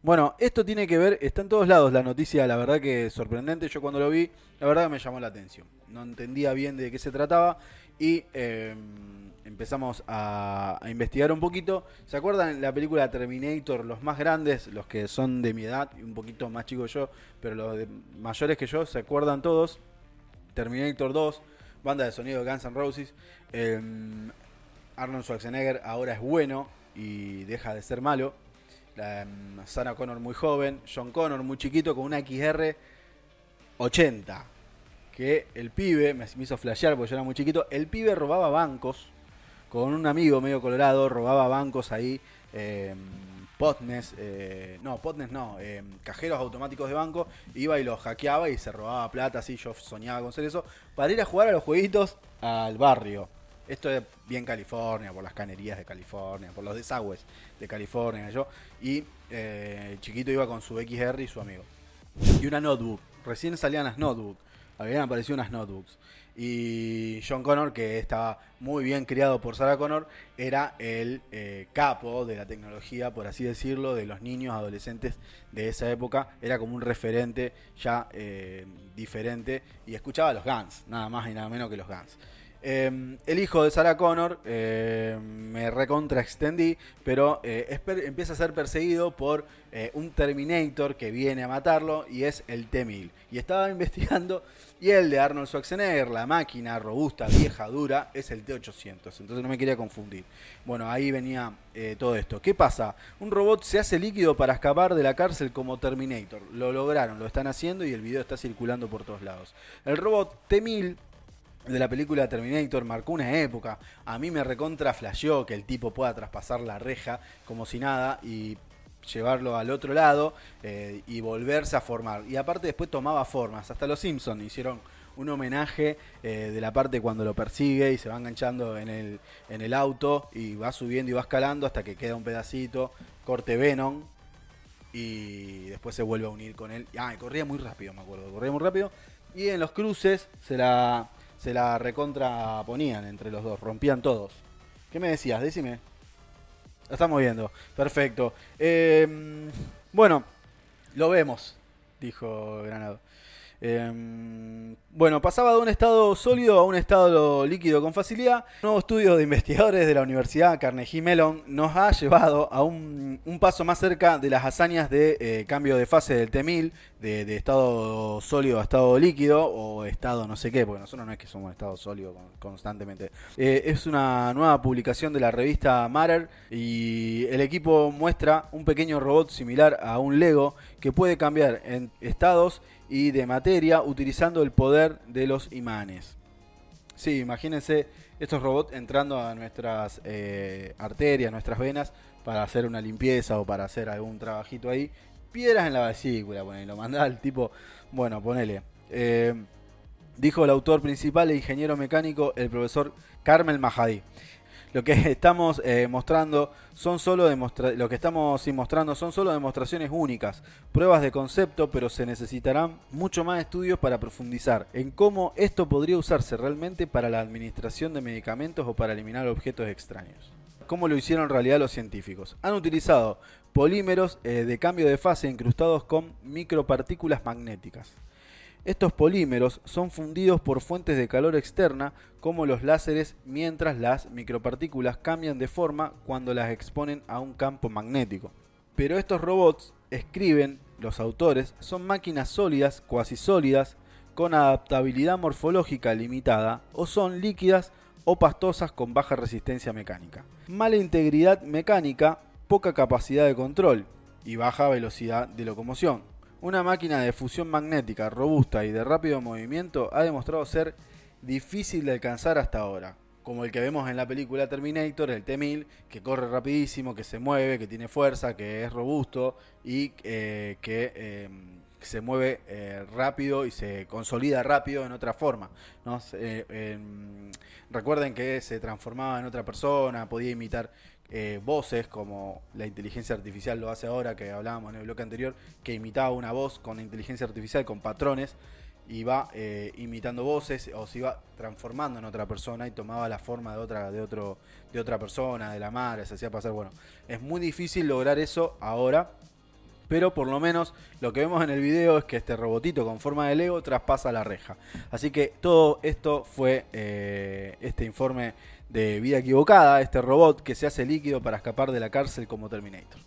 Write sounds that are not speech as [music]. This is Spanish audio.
Bueno, esto tiene que ver, está en todos lados la noticia, la verdad que es sorprendente. Yo cuando lo vi, la verdad que me llamó la atención. No entendía bien de qué se trataba y eh, empezamos a, investigar un poquito. ¿Se acuerdan la película Terminator? Los más grandes, los que son de mi edad un poquito más chicos yo, pero los de mayores que yo, ¿se acuerdan todos? Terminator 2, banda de sonido Guns N' Roses. eh, Arnold Schwarzenegger ahora es bueno y deja de ser malo. La, em, Sarah Connor muy joven, John Connor muy chiquito con una XR 80. Que el pibe, me, hizo flashear porque yo era muy chiquito, el pibe robaba bancos con un amigo medio colorado, robaba bancos ahí, eh, potnes, no, potnes no, eh, cajeros automáticos de banco, iba y los hackeaba y se robaba plata, así yo soñaba con hacer eso, para ir a jugar a los jueguitos al barrio. Esto es bien California, por las canerías de California, por los desagües de California, yo. Y eh, el chiquito iba con su XR y su amigo. Y una notebook. Recién salían las notebooks. Habían aparecido unas notebooks. Y John Connor, que estaba muy bien criado por Sarah Connor, era el eh, capo de la tecnología, por así decirlo, de los niños, adolescentes de esa época. Era como un referente ya eh, diferente. Y escuchaba a los Guns, nada más y nada menos que los Guns. Eh, el hijo de Sarah Connor eh, me recontra extendí, pero eh, empieza a ser perseguido por eh, un Terminator que viene a matarlo y es el T-1000. Y estaba [laughs] investigando y el de Arnold Schwarzenegger, la máquina robusta, vieja, dura, es el T-800. Entonces no me quería confundir. Bueno, ahí venía eh, todo esto. ¿Qué pasa? Un robot se hace líquido para escapar de la cárcel como Terminator. Lo lograron, lo están haciendo y el video está circulando por todos lados. El robot T-1000 de la película Terminator marcó una época. A mí me recontra flasheó que el tipo pueda traspasar la reja como si nada y llevarlo al otro lado eh, y volverse a formar. Y aparte después tomaba formas. Hasta los Simpsons hicieron un homenaje eh, de la parte cuando lo persigue y se va enganchando en el, en el auto y va subiendo y va escalando hasta que queda un pedacito, corte Venom y después se vuelve a unir con él. Ah, y corría muy rápido, me acuerdo, corría muy rápido. Y en los cruces se la, se la recontra ponían entre los dos, rompían todos. ¿Qué me decías? Decime. Lo estamos viendo. Perfecto. Eh, bueno, lo vemos, dijo Granado. Eh, bueno, pasaba de un estado sólido a un estado líquido con facilidad. Un nuevo estudio de investigadores de la Universidad Carnegie Mellon nos ha llevado a un, paso más cerca de las hazañas de eh, cambio de fase del T1000, de, estado sólido a estado líquido o estado no sé qué, porque nosotros no es que somos estado sólido con- constantemente. Eh, es una nueva publicación de la revista Matter y el equipo muestra un pequeño robot similar a un Lego que puede cambiar en estados y de materia utilizando el poder de los imanes. Sí, imagínense estos robots entrando a nuestras eh, arterias, nuestras venas, para hacer una limpieza o para hacer algún trabajito ahí. Piedras en la vesícula, ponele, lo mandaba al tipo, bueno, ponele. Eh, dijo el autor principal e ingeniero mecánico, el profesor Carmel Mahadi. Lo que [laughs] estamos eh, mostrando son solo lo que estamos mostrando son solo demostraciones únicas, pruebas de concepto, pero se necesitarán mucho más estudios para profundizar en cómo esto podría usarse realmente para la administración de medicamentos o para eliminar objetos extraños. ¿Cómo lo hicieron en realidad los científicos? Han utilizado polímeros eh, de cambio de fase incrustados con micropartículas magnéticas. Estos polímeros son fundidos por fuentes de calor externa como los láseres mientras las micropartículas cambian de forma cuando las exponen a un campo magnético. Pero estos robots, escriben los autores, son máquinas sólidas, cuasi sólidas, con adaptabilidad morfológica limitada o son líquidas o pastosas con baja resistencia mecánica. Mala integridad mecánica, poca capacidad de control y baja velocidad de locomoción. Una máquina de fusión magnética robusta y de rápido movimiento ha demostrado ser difícil de alcanzar hasta ahora. Como el que vemos en la película Terminator, el T-1000, que corre rapidísimo, que se mueve, que tiene fuerza, que es robusto y eh, que eh, se mueve eh, rápido y se consolida rápido en otra forma. eh, em, recuerden que se transformaba en otra persona, podía imitar eh, voces como la inteligencia artificial lo hace ahora, que hablábamos en el bloque anterior, que imitaba una voz con inteligencia artificial, con patrones, y va imitando voces o se iba transformando en otra persona y tomaba la forma de otra, de otro, de otra persona, de la madre, se hacía pasar. Bueno, es muy difícil lograr eso ahora Pero por lo menos lo que vemos en el video es que este robotito con forma de Lego traspasa la reja. Así que todo esto fue eh, este informe de vida equivocada, este robot que se hace líquido para escapar de la cárcel como Terminator.